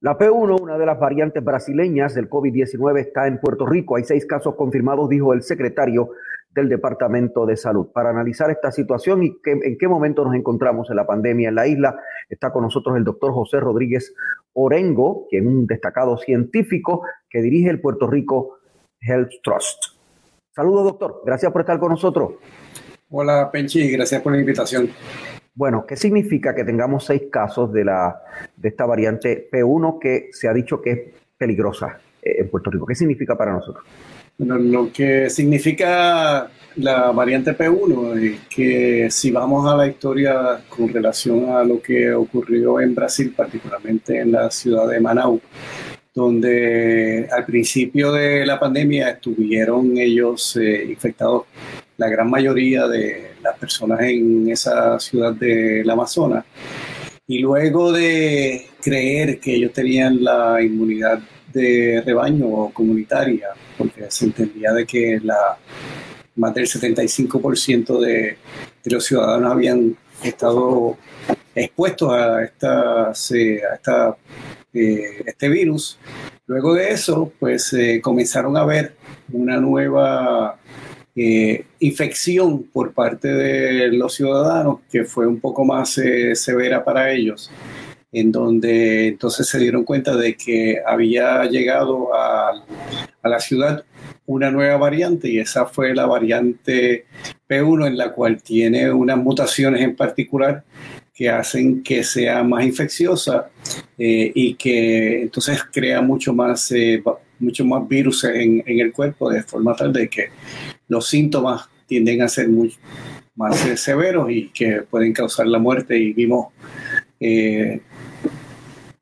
La P1, una de las variantes brasileñas del COVID-19, está en Puerto Rico. Hay seis casos confirmados, dijo el secretario del Departamento de Salud. Para analizar esta situación y en qué momento nos encontramos en la pandemia en la isla, está con nosotros el doctor José Rodríguez Orengo, quien es un destacado científico que dirige el Puerto Rico Health Trust. Saludos, doctor. Gracias por estar con nosotros. Hola, Penchi. Gracias por la invitación. Bueno, ¿qué significa que tengamos seis casos de, la, de esta variante P1 que se ha dicho que es peligrosa eh, en Puerto Rico? ¿Qué significa para nosotros? Bueno, lo que significa la variante P1 es que si vamos a la historia con relación a lo que ocurrió en Brasil, particularmente en la ciudad de Manaus, donde al principio de la pandemia estuvieron ellos eh, infectados, la gran mayoría de las personas en esa ciudad del Amazonas, y luego de creer que ellos tenían la inmunidad de rebaño o comunitaria, porque se entendía de que la, más del 75% de, los ciudadanos habían estado expuestos a, esta, a eh, este virus. Luego de eso, pues eh, comenzaron a ver una nueva eh, infección por parte de los ciudadanos que fue un poco más severa para ellos en donde entonces se dieron cuenta de que había llegado a, la ciudad una nueva variante y esa fue la variante P1 en la cual tiene unas mutaciones en particular que hacen que sea más infecciosa eh, y que entonces crea mucho más, eh, mucho más virus en, el cuerpo de forma tal de que los síntomas tienden a ser muy más eh, severos y que pueden causar la muerte y vimos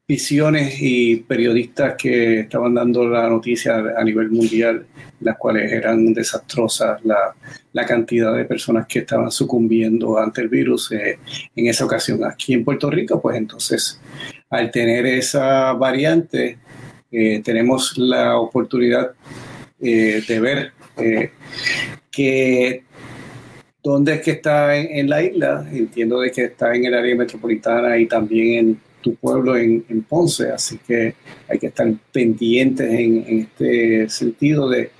visiones y periodistas que estaban dando la noticia a nivel mundial, las cuales eran desastrosas, la, la cantidad de personas que estaban sucumbiendo ante el virus eh, en esa ocasión. Aquí en Puerto Rico, pues entonces, al tener esa variante, eh, tenemos la oportunidad eh, de ver que dónde es que está en, la isla. Entiendo de que está en el área metropolitana y también en tu pueblo en, Ponce, así que hay que estar pendientes en, este sentido de,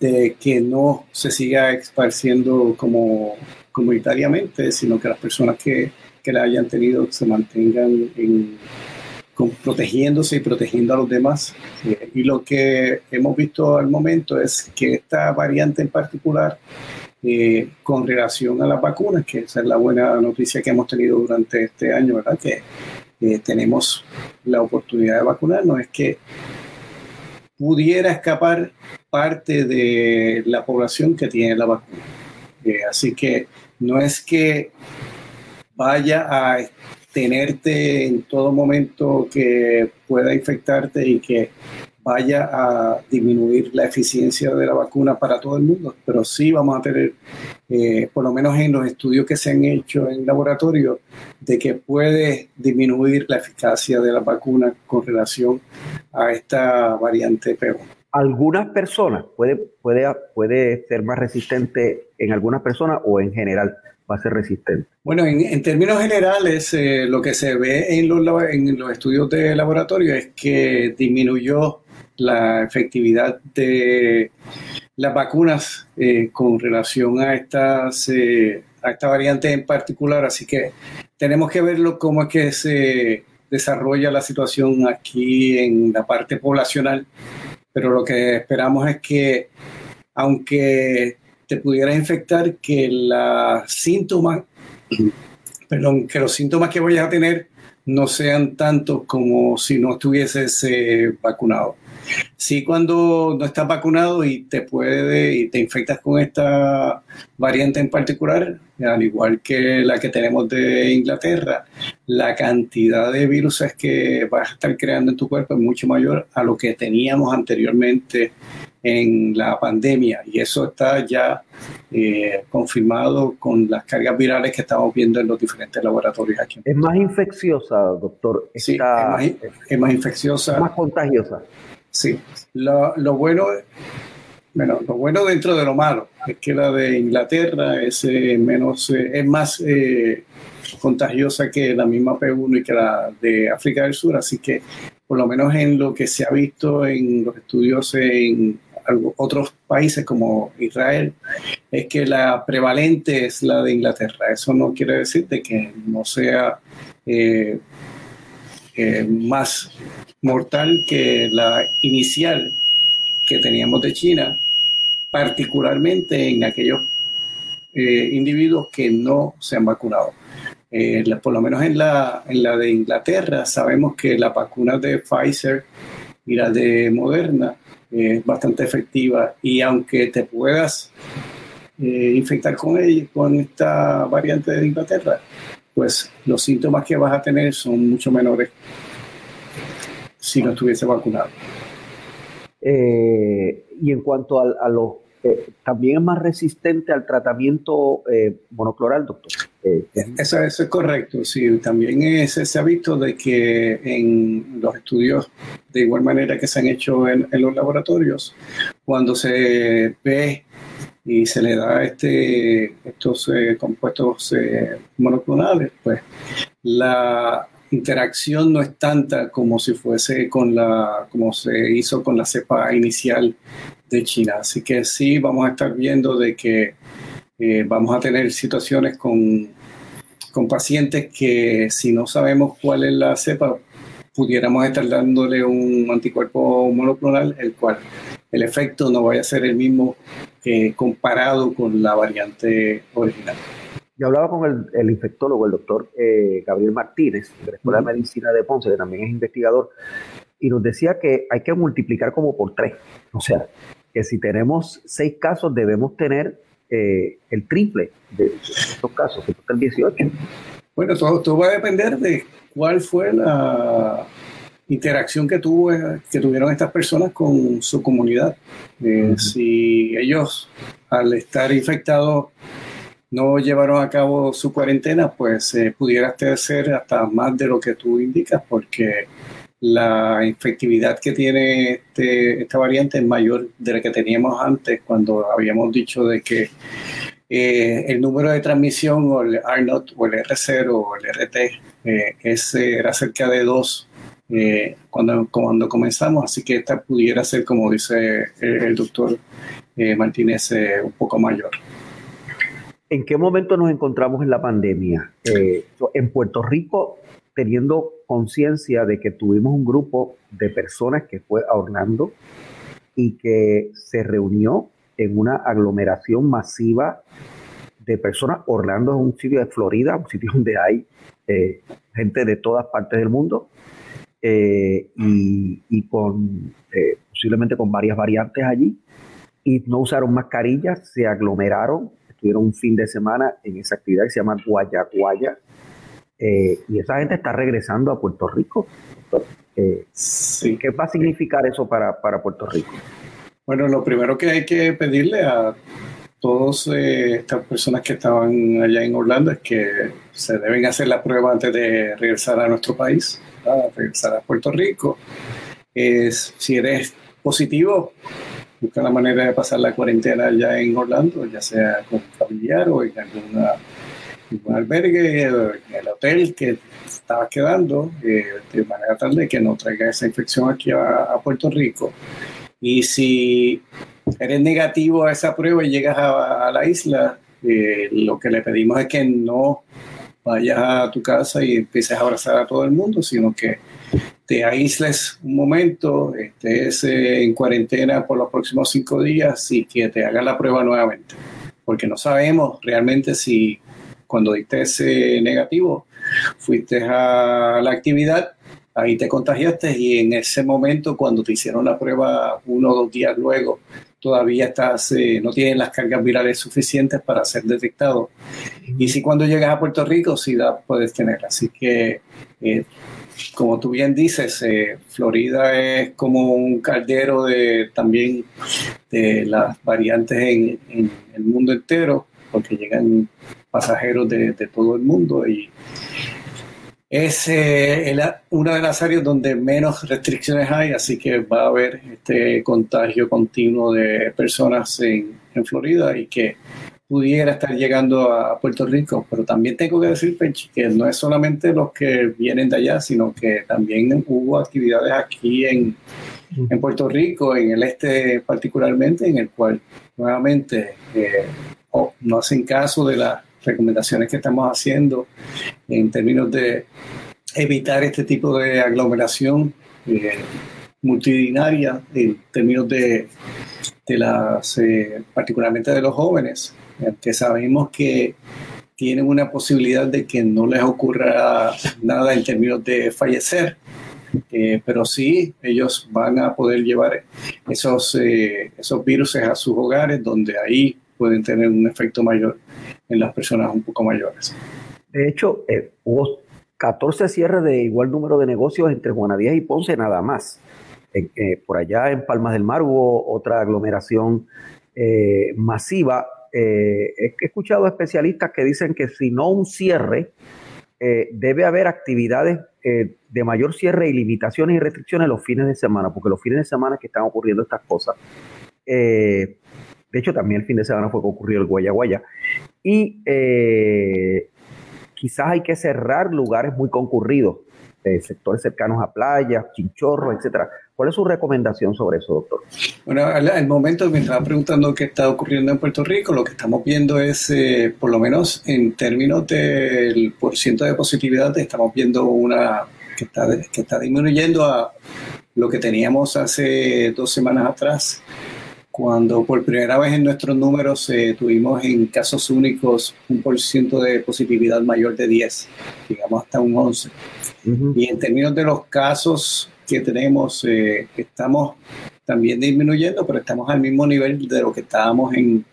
de, que no se siga esparciendo como comunitariamente, sino que las personas que, que la hayan tenido se mantengan en, protegiéndose y protegiendo a los demás. Eh, y lo que hemos visto al momento es que esta variante en particular eh, con relación a las vacunas, que esa es la buena noticia que hemos tenido durante este año, ¿verdad? Que tenemos la oportunidad de vacunarnos, es que pudiera escapar parte de la población que tiene la vacuna. Eh, así que no es que vaya a tenerte en todo momento que pueda infectarte y que vaya a disminuir la eficiencia de la vacuna para todo el mundo, pero sí vamos a tener, eh, por lo menos en los estudios que se han hecho en laboratorio, de que puede disminuir la eficacia de la vacuna con relación a esta variante P1. Algunas personas puede, puede, puede ser más resistente en algunas personas o en general va a ser resistente? Bueno, en, términos generales, eh, lo que se ve en los, en los estudios de laboratorio es que disminuyó la efectividad de las vacunas eh, con relación a, estas, eh, a esta variante en particular. Así que tenemos que verlo cómo es que se desarrolla la situación aquí en la parte poblacional. Pero lo que esperamos es que, aunque te pudieras infectar, que síntomas, perdón, que los síntomas que vayas a tener no sean tantos como si no estuvieses eh, vacunado. Sí, cuando no estás vacunado y te puede y te infectas con esta variante en particular, al igual que la que tenemos de Inglaterra, la cantidad de virus que vas a estar creando en tu cuerpo es mucho mayor a lo que teníamos anteriormente en la pandemia y eso está ya eh, confirmado con las cargas virales que estamos viendo en los diferentes laboratorios aquí. Es más infecciosa, doctor. sí, es más, es más infecciosa. más contagiosa. Sí, lo, lo, bueno, bueno, lo bueno dentro de lo malo es que la de Inglaterra es eh, menos, eh, es más eh, contagiosa que la misma P1 y que la de África del Sur, así que por lo menos en lo que se ha visto en los estudios en otros países como Israel, es que la prevalente es la de Inglaterra. Eso no quiere decir de que no sea más mortal que la inicial que teníamos de China, particularmente en aquellos eh, individuos que no se han vacunado. Eh, por lo menos en la, en la de Inglaterra sabemos que la vacuna de Pfizer y la de Moderna es bastante efectiva y aunque te puedas eh, infectar con ella, con esta variante de Inglaterra, pues los síntomas que vas a tener son mucho menores si no estuviese vacunado. Eh, y en cuanto a, los, eh, también es más resistente al tratamiento eh, monocloral, doctor. Eso, es correcto, sí. También se ha visto de que en los estudios, de igual manera que se han hecho en, en los laboratorios, cuando se ve y se le da este, estos compuestos monoclonales, pues la interacción no es tanta como si fuese con la, como se hizo con la cepa inicial de China. Así que sí vamos a estar viendo de que eh, vamos a tener situaciones con, con pacientes que si no sabemos cuál es la cepa, pudiéramos estar dándole un anticuerpo monoclonal, el cual el efecto no vaya a ser el mismo que comparado con la variante original. Yo hablaba con el, infectólogo, el doctor eh, Gabriel Martínez, de la Escuela de Medicina de Ponce, que también es investigador, y nos decía que hay que multiplicar como por tres. O sea, que si tenemos seis casos, debemos tener eh, el triple de estos casos, que el 18. Bueno, todo, va a depender de cuál fue la interacción que, tuvo, que tuvieron estas personas con su comunidad. Eh, si ellos, al estar infectados, no llevaron a cabo su cuarentena, pues eh, pudiera ser hasta más de lo que tú indicas, porque la infectividad que tiene este, esta variante es mayor de la que teníamos antes, cuando habíamos dicho de que eh, el número de transmisión o el R0 o el R0 o el RT eh, era cerca de 2 cuando, cuando comenzamos, así que esta pudiera ser, como dice el doctor Martínez, un poco mayor. ¿En qué momento nos encontramos en la pandemia? Eh, en Puerto Rico, teniendo conciencia de que tuvimos un grupo de personas que fue a Orlando y que se reunió en una aglomeración masiva de personas. Orlando es un sitio de Florida, un sitio donde hay eh, gente de todas partes del mundo eh, y, con posiblemente con varias variantes allí. Y no usaron mascarillas, se aglomeraron tuvieron un fin de semana en esa actividad que se llama Guayaguaya. Eh, y esa gente está regresando a Puerto Rico. Eh, ¿Qué va a significar eso para, para, Puerto Rico? Bueno, lo primero que hay que pedirle a todas eh, estas personas que estaban allá en Orlando es que se deben hacer la prueba antes de regresar a nuestro país, regresar a Puerto Rico. Es, si eres positivo, busca la manera de pasar la cuarentena ya en Orlando, ya sea con familiar o en alguna, algún albergue, en el hotel que estaba quedando, eh, de manera tal de que no traiga esa infección aquí a, Puerto Rico. Y si eres negativo a esa prueba y llegas a, la isla, eh, lo que le pedimos es que no vayas a tu casa y empieces a abrazar a todo el mundo, sino que te aísles un momento, estés eh, en cuarentena por los próximos cinco días y que te hagan la prueba nuevamente. Porque no sabemos realmente si cuando diste ese negativo, fuiste a la actividad, ahí te contagiaste y en ese momento cuando te hicieron la prueba uno o dos días luego, todavía estás, eh, no tienes las cargas virales suficientes para ser detectado. Y si cuando llegas a Puerto Rico, sí la puedes tener. Así que, eh, como tú bien dices, eh, Florida es como un caldero de también de las variantes en, el mundo entero, porque llegan pasajeros de, de todo el mundo y es eh, una de las áreas donde menos restricciones hay, así que va a haber este contagio continuo de personas en, Florida y que pudiera estar llegando a Puerto Rico. Pero también tengo que decir, Penchi, que no es solamente los que vienen de allá, sino que también hubo actividades aquí en, en Puerto Rico, en el este particularmente, en el cual nuevamente eh, no hacen caso de la recomendaciones que estamos haciendo en términos de evitar este tipo de aglomeración eh, multidinaria, en términos de, de las, eh, particularmente de los jóvenes, que sabemos que tienen una posibilidad de que no les ocurra nada en términos de fallecer, eh, pero sí ellos van a poder llevar esos, esos virus a sus hogares donde ahí pueden tener un efecto mayor en las personas un poco mayores. De hecho, eh, hubo 14 cierres de igual número de negocios entre Juana Díaz y Ponce nada más. Eh, por allá en Palmas del Mar hubo otra aglomeración eh, masiva. he escuchado especialistas que dicen que si no un cierre, debe haber actividades de mayor cierre y limitaciones y restricciones los fines de semana, porque los fines de semana que están ocurriendo estas cosas. De hecho, también el fin de semana fue que ocurrió el Guaya Guaya. Y eh, quizás hay que cerrar lugares muy concurridos, eh, sectores cercanos a playas, chinchorros, etcétera. ¿Cuál es su recomendación sobre eso, doctor? Bueno, al, momento me estaba preguntando qué está ocurriendo en Puerto Rico, lo que estamos viendo es, eh, por lo menos en términos del porciento de positividad, estamos viendo una que está, que está disminuyendo a lo que teníamos hace dos semanas atrás cuando por primera vez en nuestros números eh, tuvimos en casos únicos un por ciento de positividad mayor de 10, digamos hasta un 11. Y en términos de los casos que tenemos, eh, estamos también disminuyendo, pero estamos al mismo nivel de lo que estábamos en,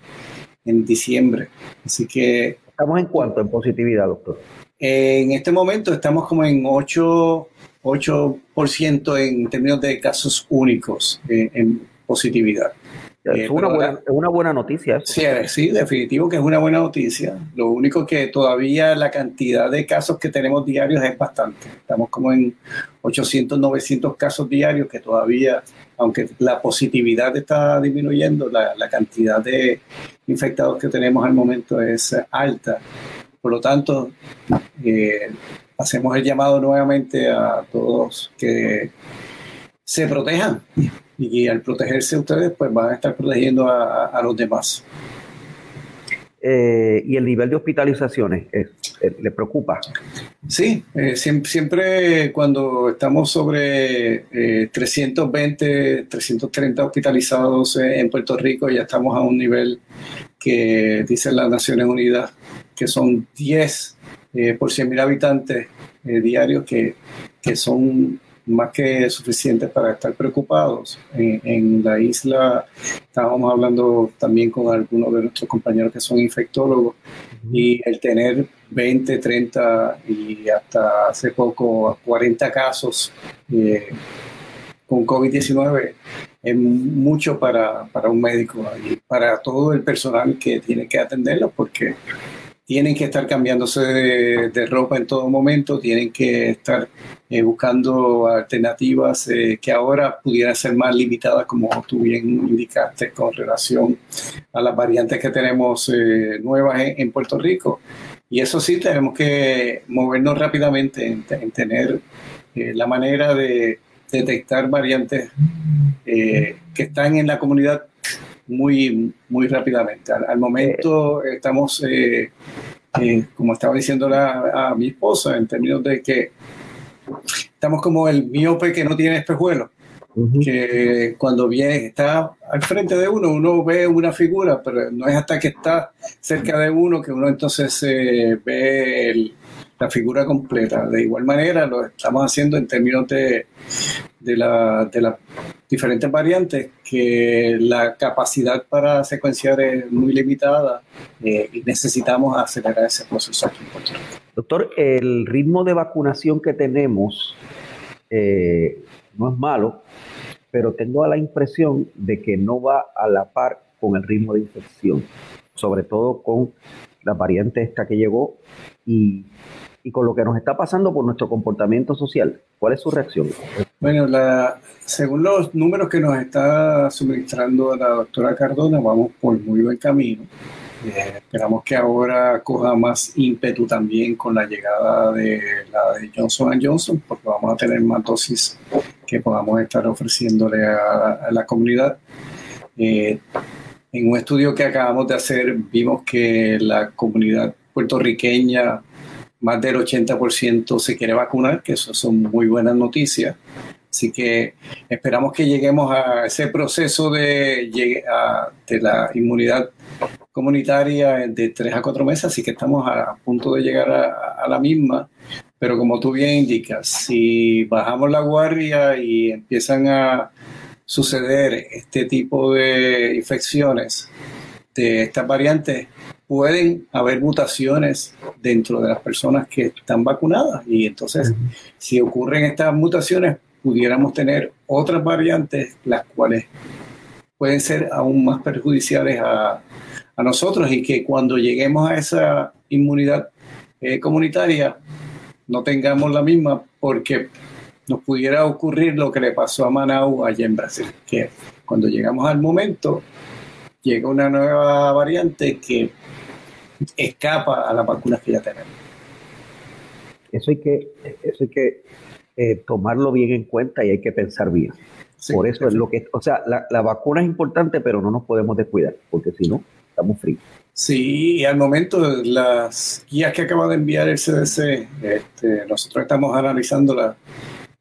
en diciembre. Así que... ¿Estamos en cuánto en positividad, doctor? en este momento estamos como en 8, 8% en términos de casos únicos eh, en positividad. Es una, buena, una buena noticia. Sí, sí, definitivo que es una buena noticia. Lo único que todavía la cantidad de casos que tenemos diarios es bastante. Estamos como en 800, 900 casos diarios que todavía, aunque la positividad está disminuyendo, la, la cantidad de infectados que tenemos al momento es alta. Por lo tanto, eh, hacemos el llamado nuevamente a todos que se protejan y al protegerse ustedes, pues van a estar protegiendo a, los demás. Eh, ¿Y el nivel de hospitalizaciones eh, eh, le preocupa? Sí, siempre, siempre, cuando estamos sobre 320, 330 hospitalizados en Puerto Rico, ya estamos a un nivel que dicen las Naciones Unidas que son 10 por 100.000 habitantes diarios que, que son más que suficientes para estar preocupados. En, la isla estábamos hablando también con algunos de nuestros compañeros que son infectólogos y el tener 20, 30 y hasta hace poco 40 casos eh, con COVID-19 es mucho para, para un médico y para todo el personal que tiene que atenderlo porque tienen que estar cambiándose de, ropa en todo momento, tienen que estar eh, buscando alternativas eh, que ahora pudieran ser más limitadas, como tú bien indicaste, con relación a las variantes que tenemos eh, nuevas en, Puerto Rico. Y eso sí, tenemos que movernos rápidamente en, tener la manera de detectar variantes que están en la comunidad muy, muy rápidamente. Al, momento estamos, eh, eh, como estaba diciendo a mi esposa, en términos de que estamos como el miope que no tiene espejuelo. que cuando viene, está al frente de uno, uno ve una figura, pero no es hasta que está cerca de uno que uno entonces eh, ve la figura completa. De igual manera, lo estamos haciendo en términos de, de, la, de las diferentes variantes, que la capacidad para secuenciar es muy limitada eh, y necesitamos acelerar ese proceso. Doctor, el ritmo de vacunación que tenemos eh, no es malo, pero tengo la impresión de que no va a la par con el ritmo de infección, sobre todo con la variante esta que llegó y, con lo que nos está pasando por nuestro comportamiento social. ¿Cuál es su reacción? Bueno, la, según los números que nos está suministrando la doctora Cardona, vamos por muy buen camino. Eh, esperamos que ahora coja más ímpetu también con la llegada de la de Johnson Johnson, porque vamos a tener más dosis que podamos estar ofreciéndole a, la comunidad. Eh, en un estudio que acabamos de hacer vimos que la comunidad puertorriqueña, más del 80% se quiere vacunar, que eso son muy buenas noticias. Así que esperamos que lleguemos a ese proceso de, de la inmunidad comunitaria de tres a cuatro meses, así que estamos a punto de llegar a, la misma. Pero como tú bien indicas, si bajamos la guardia y empiezan a suceder este tipo de infecciones de estas variantes, pueden haber mutaciones dentro de las personas que están vacunadas. Y entonces, si ocurren estas mutaciones, pudiéramos tener otras variantes, las cuales pueden ser aún más perjudiciales a, nosotros y que cuando lleguemos a esa inmunidad eh, comunitaria no tengamos la misma porque nos pudiera ocurrir lo que le pasó a Manau allá en Brasil, que cuando llegamos al momento llega una nueva variante que escapa a las vacunas que ya tenemos. Eso hay que, eso hay que eh, tomarlo bien en cuenta y hay que pensar bien. Por eso es lo que, o sea, la, la, vacuna es importante, pero no nos podemos descuidar, porque si no, estamos fríos. Sí, y al momento las guías que acaba de enviar el CDC, este, nosotros estamos analizándolas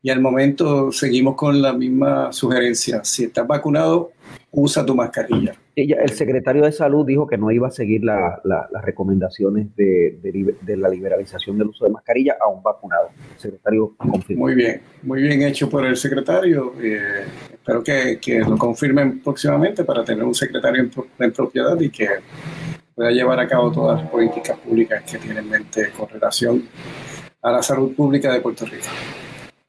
y al momento seguimos con la misma sugerencia. Si estás vacunado, usa tu mascarilla. El secretario de Salud dijo que no iba a seguir las recomendaciones de, la liberalización del uso de mascarilla a un vacunado. El secretario confirmó. Muy bien, muy bien hecho por el secretario. Eh, espero que, lo confirmen próximamente para tener un secretario en, propiedad y que pueda llevar a cabo todas las políticas públicas que tiene en mente con relación a la salud pública de Puerto Rico.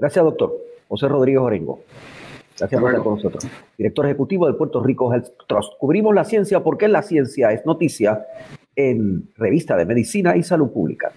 Gracias, doctor. José Rodríguez Orengo. Gracias por estar con nosotros. Director ejecutivo del Puerto Rico Health Trust. Cubrimos la ciencia porque la ciencia es noticia en Revista de Medicina y Salud Pública.